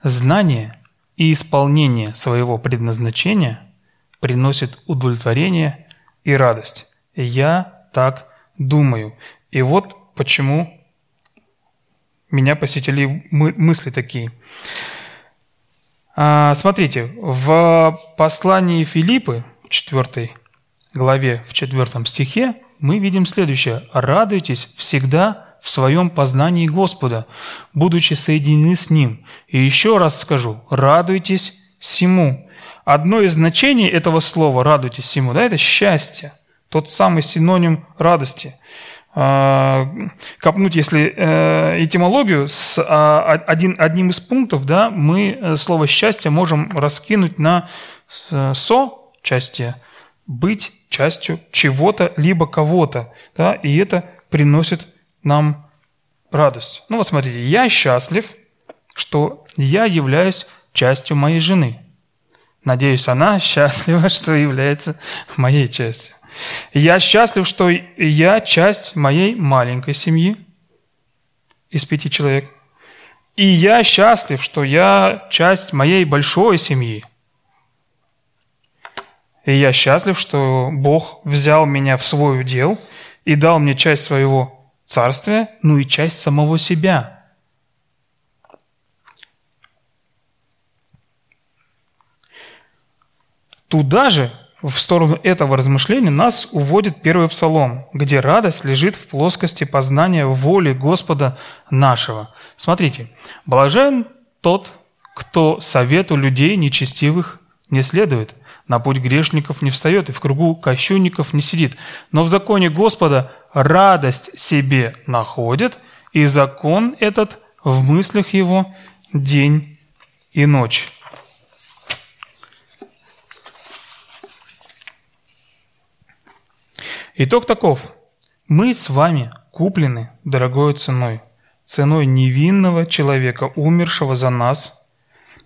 Знание и исполнение своего предназначения приносит удовлетворение и радость. Я так думаю. И вот почему меня посетили мысли такие. А, смотрите, в послании Филиппы, 4 главе, в 4 стихе, мы видим следующее. «Радуйтесь всегда в своем познании Господа, будучи соединены с Ним». И еще раз скажу, радуйтесь всему. Одно из значений этого слова «радуйтесь всему» да, – это счастье, тот самый синоним радости. А, копнуть, если э, этимологию, с а, один, одним из пунктов да, мы э, слово «счастье» можем раскинуть на «со» части быть частью чего-то, либо кого-то, да, и это приносит нам радость. Ну вот смотрите, я счастлив, что я являюсь частью моей жены. Надеюсь, она счастлива, что является моей частью. Я счастлив, что я часть моей маленькой семьи из пяти человек. И я счастлив, что я часть моей большой семьи – и я счастлив, что Бог взял меня в свой удел и дал мне часть своего царствия, ну и часть самого себя. Туда же, в сторону этого размышления, нас уводит первый псалом, где радость лежит в плоскости познания воли Господа нашего. Смотрите, блажен тот, кто совету людей нечестивых не следует, на путь грешников не встает и в кругу кощунников не сидит. Но в законе Господа радость себе находит, и закон этот в мыслях его день и ночь. Итог таков. Мы с вами куплены дорогой ценой, ценой невинного человека, умершего за нас,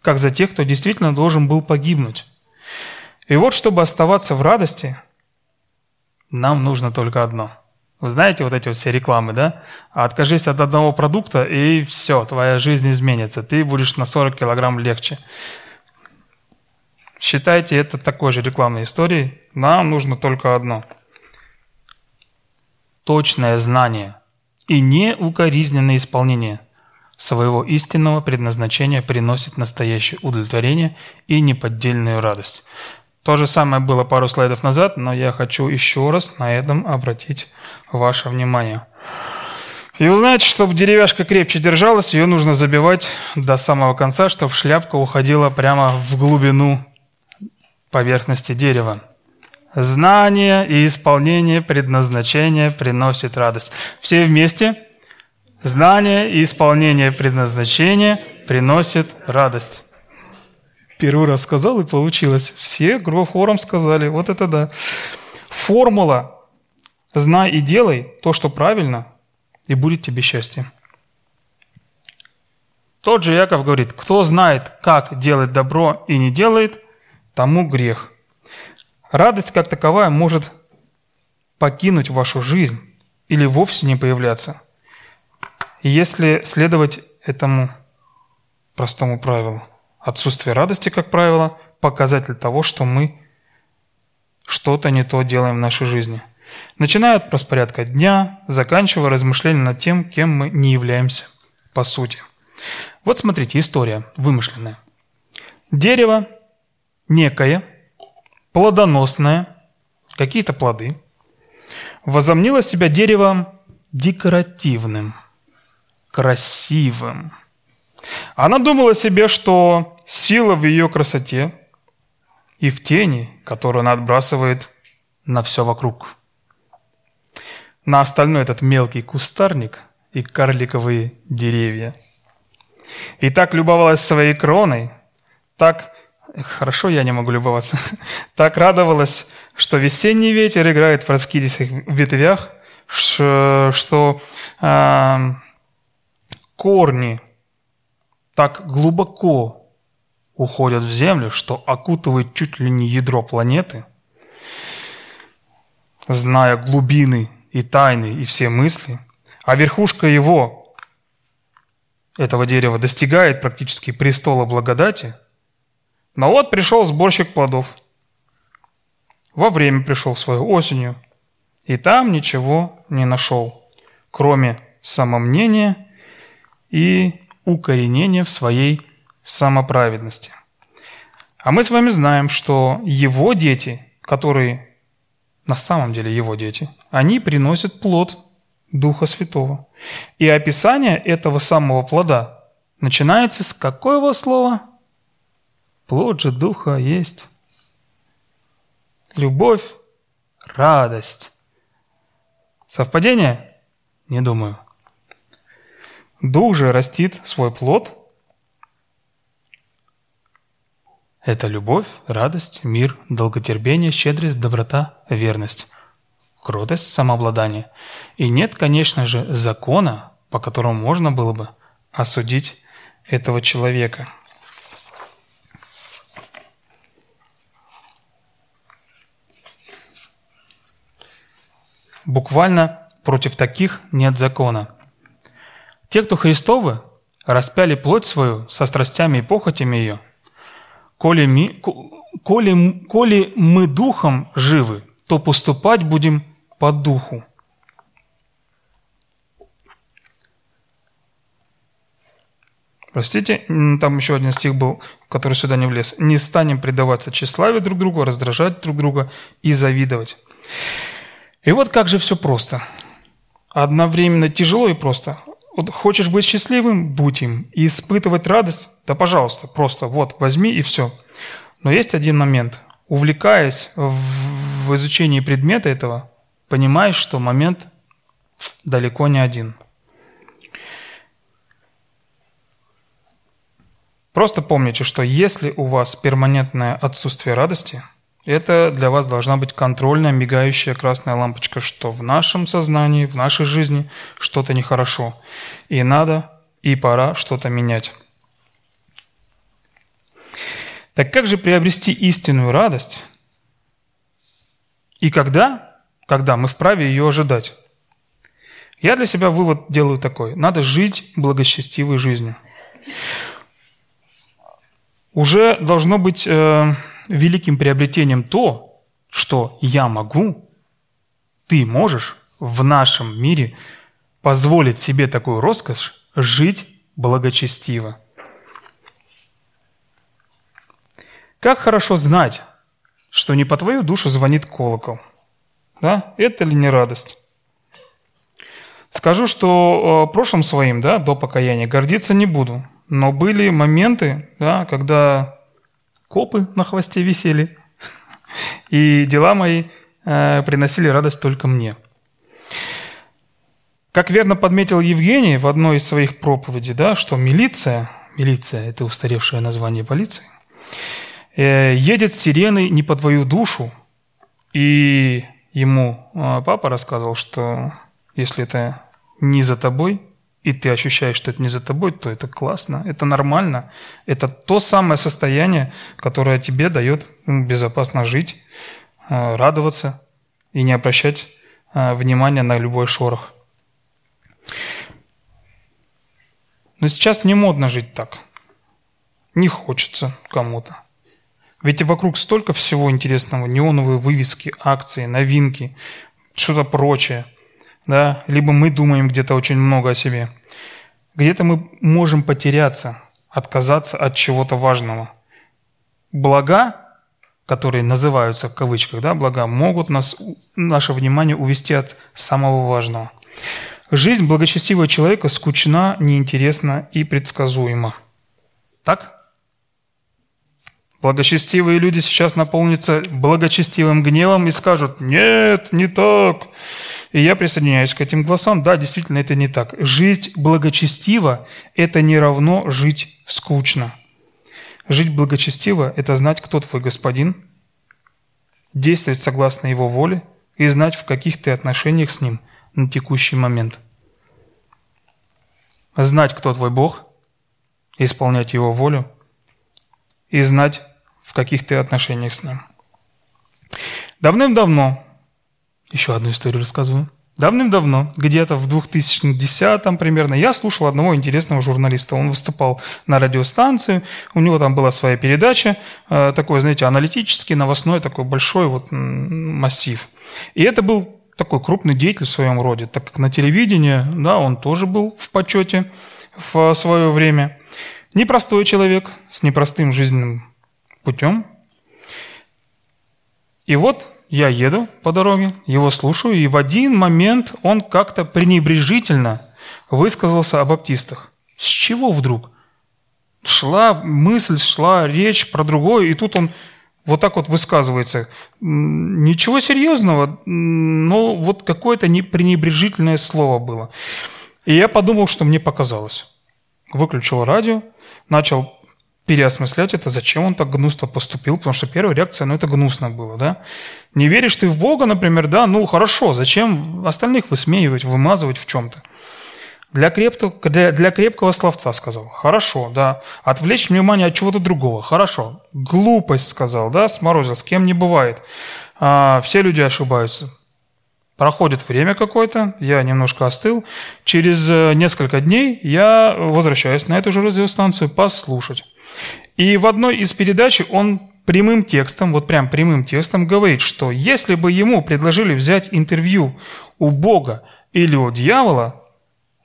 как за тех, кто действительно должен был погибнуть. И вот, чтобы оставаться в радости, нам нужно только одно. Вы знаете вот эти вот все рекламы, да? Откажись от одного продукта, и все, твоя жизнь изменится. Ты будешь на 40 килограмм легче. Считайте это такой же рекламной историей. Нам нужно только одно. Точное знание и неукоризненное исполнение своего истинного предназначения приносит настоящее удовлетворение и неподдельную радость. То же самое было пару слайдов назад, но я хочу еще раз на этом обратить ваше внимание. И вы знаете, чтобы деревяшка крепче держалась, ее нужно забивать до самого конца, чтобы шляпка уходила прямо в глубину поверхности дерева. Знание и исполнение предназначения приносит радость. Все вместе. Знание и исполнение предназначения приносит радость. Первый раз сказал, и получилось. Все хором сказали. Вот это да. Формула «знай и делай то, что правильно» и будет тебе счастье. Тот же Яков говорит, кто знает, как делать добро и не делает, тому грех. Радость как таковая может покинуть вашу жизнь или вовсе не появляться, если следовать этому простому правилу. Отсутствие радости, как правило, показатель того, что мы что-то не то делаем в нашей жизни. Начиная от распорядка дня, заканчивая размышлением над тем, кем мы не являемся по сути. Вот смотрите, история вымышленная. Дерево некое, плодоносное, какие-то плоды, возомнило себя деревом декоративным, красивым. Она думала себе, что сила в ее красоте и в тени, которую она отбрасывает на все вокруг. На остальной этот мелкий кустарник и карликовые деревья. И так любовалась своей кроной, так Хорошо, я не могу любоваться. Так радовалась, что весенний ветер играет в раскидистых ветвях, что э, корни так глубоко уходят в землю, что окутывают чуть ли не ядро планеты, зная глубины и тайны и все мысли, а верхушка его, этого дерева, достигает практически престола благодати – но вот пришел сборщик плодов. Во время пришел свою осенью. И там ничего не нашел, кроме самомнения и укоренения в своей самоправедности. А мы с вами знаем, что его дети, которые на самом деле его дети, они приносят плод Духа Святого. И описание этого самого плода начинается с какого слова? Плод же Духа есть любовь, радость. Совпадение? Не думаю. Дух же растит свой плод. Это любовь, радость, мир, долготерпение, щедрость, доброта, верность, кротость, самообладание. И нет, конечно же, закона, по которому можно было бы осудить этого человека – Буквально против таких нет закона. Те, кто Христовы, распяли плоть свою со страстями и похотями ее. Коли, ми, коли, коли мы духом живы, то поступать будем по духу. Простите, там еще один стих был, который сюда не влез. «Не станем предаваться тщеславию друг другу, раздражать друг друга и завидовать». И вот как же все просто. Одновременно тяжело и просто. Вот хочешь быть счастливым – будь им. И испытывать радость – да пожалуйста, просто вот возьми и все. Но есть один момент. Увлекаясь в изучении предмета этого, понимаешь, что момент далеко не один. Просто помните, что если у вас перманентное отсутствие радости – это для вас должна быть контрольная, мигающая красная лампочка, что в нашем сознании, в нашей жизни что-то нехорошо. И надо, и пора что-то менять. Так как же приобрести истинную радость? И когда? Когда мы вправе ее ожидать? Я для себя вывод делаю такой. Надо жить благосчастливой жизнью. Уже должно быть... Э, великим приобретением то, что я могу, ты можешь в нашем мире позволить себе такую роскошь жить благочестиво. Как хорошо знать, что не по твою душу звонит колокол. Да? Это ли не радость? Скажу, что э, прошлым своим, да, до покаяния, гордиться не буду. Но были моменты, да, когда копы на хвосте висели, и дела мои э, приносили радость только мне. Как верно подметил Евгений в одной из своих проповедей, да, что милиция, милиция – это устаревшее название полиции, э, едет с сиреной не по твою душу, и ему э, папа рассказывал, что если это не за тобой, и ты ощущаешь, что это не за тобой, то это классно, это нормально. Это то самое состояние, которое тебе дает безопасно жить, э, радоваться и не обращать э, внимания на любой шорох. Но сейчас не модно жить так. Не хочется кому-то. Ведь вокруг столько всего интересного. Неоновые вывески, акции, новинки, что-то прочее. Да? Либо мы думаем где-то очень много о себе. Где-то мы можем потеряться, отказаться от чего-то важного. Блага, которые называются в кавычках, да, блага, могут нас, наше внимание увести от самого важного. Жизнь благочестивого человека скучна, неинтересна и предсказуема. Так? Благочестивые люди сейчас наполнятся благочестивым гневом и скажут «Нет, не так». И я присоединяюсь к этим голосам. Да, действительно, это не так. Жизнь благочестиво – это не равно жить скучно. Жить благочестиво – это знать, кто твой господин, действовать согласно его воле и знать, в каких ты отношениях с ним на текущий момент. Знать, кто твой Бог, исполнять его волю и знать, в каких ты отношениях с ним. Давным-давно, еще одну историю рассказываю, Давным-давно, где-то в 2010 примерно, я слушал одного интересного журналиста. Он выступал на радиостанции, у него там была своя передача, э, такой, знаете, аналитический, новостной, такой большой вот массив. И это был такой крупный деятель в своем роде, так как на телевидении, да, он тоже был в почете в свое время. Непростой человек с непростым жизненным путем. И вот я еду по дороге, его слушаю, и в один момент он как-то пренебрежительно высказался о баптистах. С чего вдруг? Шла мысль, шла речь про другое, и тут он вот так вот высказывается. Ничего серьезного, но вот какое-то пренебрежительное слово было. И я подумал, что мне показалось. Выключил радио, начал переосмыслять это, зачем он так гнусно поступил, потому что первая реакция, ну, это гнусно было, да. Не веришь ты в Бога, например, да, ну, хорошо, зачем остальных высмеивать, вымазывать в чем-то? Для крепкого, для, для крепкого словца сказал. Хорошо, да. Отвлечь внимание от чего-то другого. Хорошо. Глупость сказал, да, сморозил. С кем не бывает. А, все люди ошибаются. Проходит время какое-то, я немножко остыл. Через э, несколько дней я возвращаюсь на эту же радиостанцию послушать. И в одной из передач он прямым текстом, вот прям прямым текстом говорит, что если бы ему предложили взять интервью у Бога или у дьявола,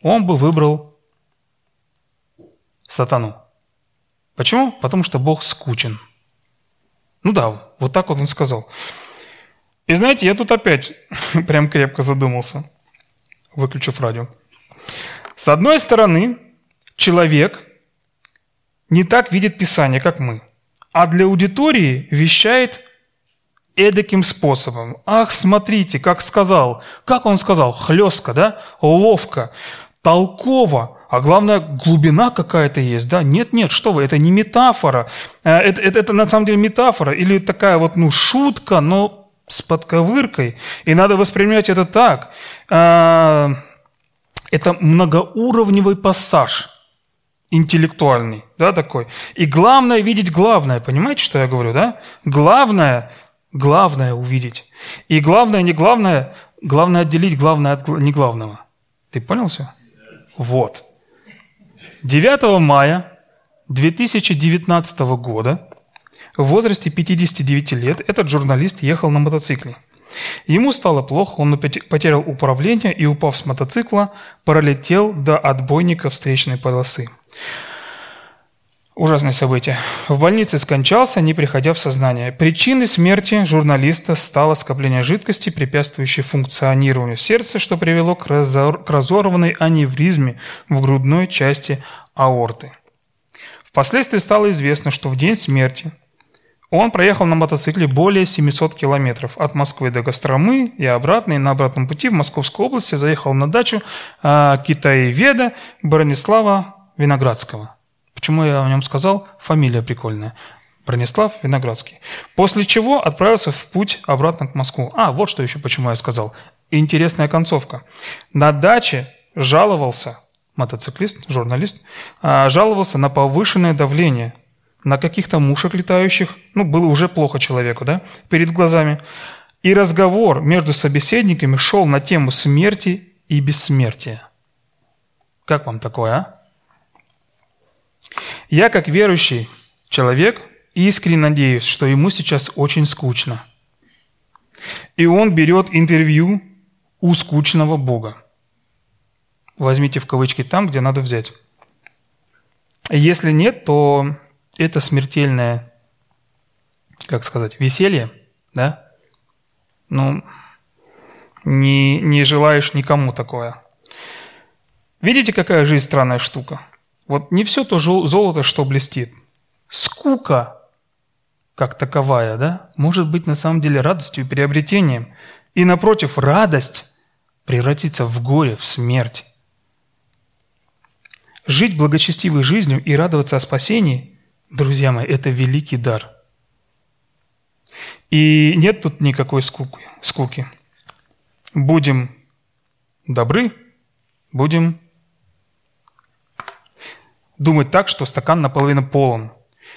он бы выбрал сатану. Почему? Потому что Бог скучен. Ну да, вот так вот он сказал. И знаете, я тут опять прям крепко задумался, выключив радио. С одной стороны, человек не так видит Писание, как мы, а для аудитории вещает эдаким способом. Ах, смотрите, как сказал. Как он сказал? Хлестко, да? Ловко, толково. А главное, глубина какая-то есть, да? Нет, нет, что вы, это не метафора. Э, это, это, это на самом деле метафора или такая вот, ну, шутка, но с подковыркой, и надо воспринимать это так. А, это многоуровневый пассаж интеллектуальный, да, такой. И главное видеть главное, понимаете, что я говорю, да? Главное, главное увидеть. И главное, не главное, главное отделить главное от неглавного. Ты понял все? Вот. 9 мая 2019 года в возрасте 59 лет этот журналист ехал на мотоцикле. Ему стало плохо, он потерял управление и, упав с мотоцикла, пролетел до отбойника встречной полосы. Ужасное событие. В больнице скончался, не приходя в сознание. Причиной смерти журналиста стало скопление жидкости, препятствующей функционированию сердца, что привело к, разор- к разорванной аневризме в грудной части аорты. Впоследствии стало известно, что в день смерти он проехал на мотоцикле более 700 километров от Москвы до Костромы и обратно, и на обратном пути в Московской области заехал на дачу э, китаеведа Бронислава Виноградского. Почему я о нем сказал? Фамилия прикольная. Бронислав Виноградский. После чего отправился в путь обратно к Москву. А, вот что еще почему я сказал. Интересная концовка. На даче жаловался, мотоциклист, журналист, а, жаловался на повышенное давление, на каких-то мушек летающих, ну, было уже плохо человеку, да, перед глазами. И разговор между собеседниками шел на тему смерти и бессмертия. Как вам такое, а? Я, как верующий человек, искренне надеюсь, что ему сейчас очень скучно. И он берет интервью у скучного Бога. Возьмите в кавычки там, где надо взять. Если нет, то это смертельное, как сказать, веселье, да? Ну, не, не желаешь никому такое. Видите, какая жизнь странная штука? Вот не все то золото, что блестит. Скука, как таковая, да, может быть на самом деле радостью и приобретением. И напротив, радость превратится в горе, в смерть. Жить благочестивой жизнью и радоваться о спасении, друзья мои, это великий дар. И нет тут никакой скуки. скуки. Будем добры, будем думать так, что стакан наполовину полон.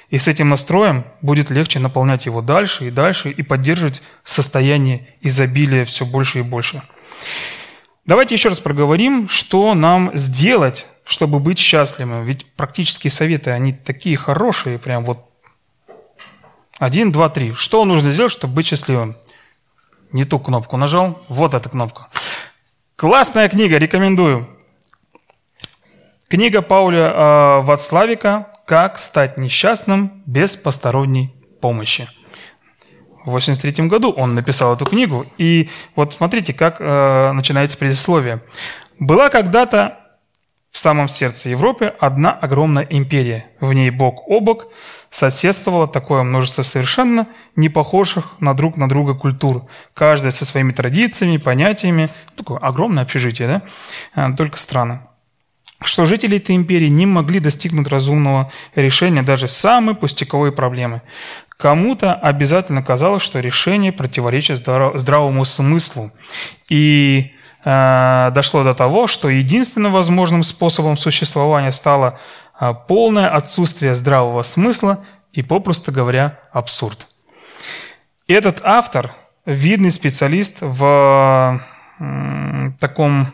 И с этим настроем будет легче наполнять его дальше и дальше и поддерживать состояние изобилия все больше и больше. Давайте еще раз проговорим, что нам сделать, чтобы быть счастливым. Ведь практические советы, они такие хорошие, прям вот один, два, три. Что нужно сделать, чтобы быть счастливым? Не ту кнопку нажал, вот эта кнопка. Классная книга, рекомендую. Книга Пауля э, Вацлавика «Как стать несчастным без посторонней помощи». В 83 году он написал эту книгу. И вот смотрите, как э, начинается предисловие. «Была когда-то в самом сердце Европы одна огромная империя. В ней бок о бок соседствовало такое множество совершенно не похожих на друг на друга культур. Каждая со своими традициями, понятиями. Такое огромное общежитие, да? А, только страны что жители этой империи не могли достигнуть разумного решения даже самой пустяковой проблемы. Кому-то обязательно казалось, что решение противоречит здравому смыслу. И э, дошло до того, что единственным возможным способом существования стало э, полное отсутствие здравого смысла и, попросту говоря, абсурд. Этот автор – видный специалист в э, таком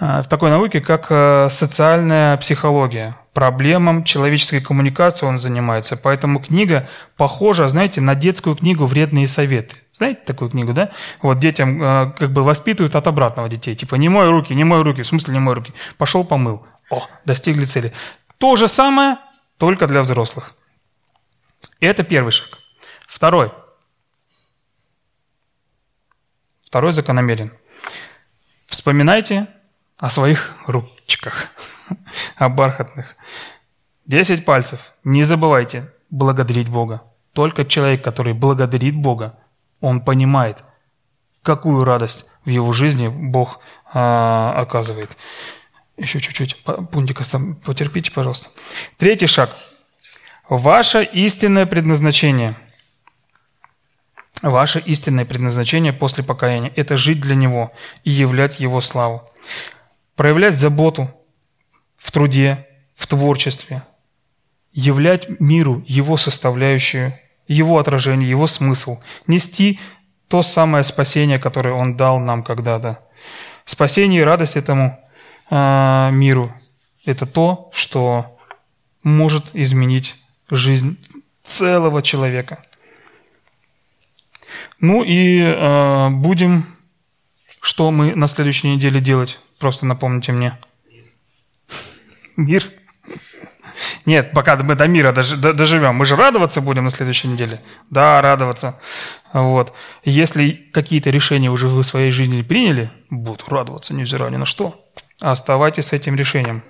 в такой науке, как э, социальная психология. Проблемам человеческой коммуникации он занимается. Поэтому книга похожа, знаете, на детскую книгу «Вредные советы». Знаете такую книгу, да? Вот детям э, как бы воспитывают от обратного детей. Типа «не мой руки, не мой руки». В смысле «не мой руки»? Пошел помыл. О, достигли цели. То же самое, только для взрослых. Это первый шаг. Второй. Второй закономерен. Вспоминайте о своих ручках, о бархатных. Десять пальцев. Не забывайте благодарить Бога. Только человек, который благодарит Бога, он понимает, какую радость в его жизни Бог а, оказывает. Еще чуть-чуть, пунктик потерпите, пожалуйста. Третий шаг. Ваше истинное предназначение. Ваше истинное предназначение после покаяния – это жить для Него и являть Его славу проявлять заботу в труде, в творчестве, являть миру его составляющую, его отражение, его смысл, нести то самое спасение, которое Он дал нам когда-то. Спасение и радость этому э, миру – это то, что может изменить жизнь целого человека. Ну и э, будем, что мы на следующей неделе делать? Просто напомните мне. Мир? Нет, пока мы до мира доживем. Мы же радоваться будем на следующей неделе. Да, радоваться. Вот. Если какие-то решения уже вы в своей жизни приняли, буду радоваться, невзирая ни на что. Оставайтесь с этим решением.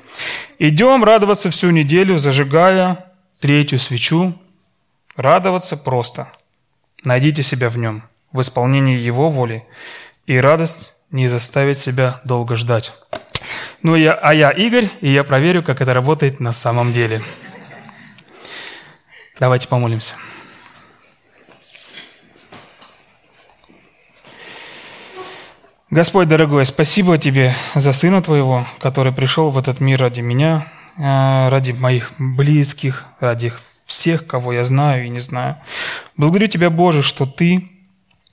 Идем радоваться всю неделю, зажигая третью свечу. Радоваться просто. Найдите себя в нем, в исполнении его воли. И радость не заставить себя долго ждать. Ну, я, а я Игорь, и я проверю, как это работает на самом деле. Давайте помолимся. Господь дорогой, спасибо Тебе за Сына Твоего, который пришел в этот мир ради меня, э, ради моих близких, ради всех, кого я знаю и не знаю. Благодарю Тебя, Боже, что Ты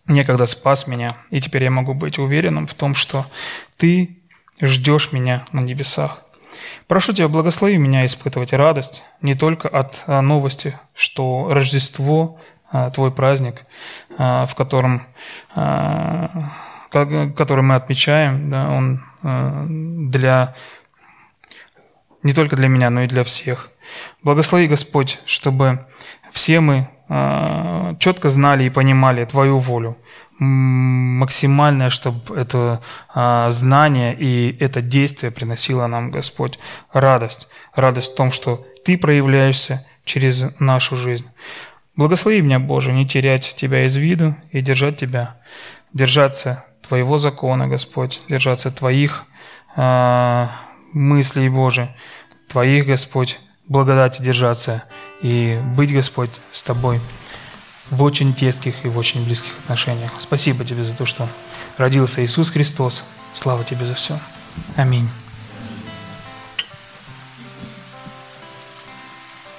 некогда спас меня, и теперь я могу быть уверенным в том, что Ты ждешь меня на небесах. Прошу Тебя, благослови меня испытывать радость не только от э, новости, что Рождество, э, Твой праздник, в котором который мы отмечаем, да, он э, для не только для меня, но и для всех. Благослови, Господь, чтобы все мы э, четко знали и понимали Твою волю, максимальное, чтобы это э, знание и это действие приносило нам, Господь, радость. Радость в том, что Ты проявляешься через нашу жизнь. Благослови меня, Боже, не терять Тебя из виду и держать Тебя, держаться Твоего закона, Господь, держаться Твоих э, мыслей, Боже, Твоих, Господь, благодати держаться и быть, Господь, с Тобой в очень теских и в очень близких отношениях. Спасибо Тебе за то, что родился Иисус Христос. Слава Тебе за все. Аминь.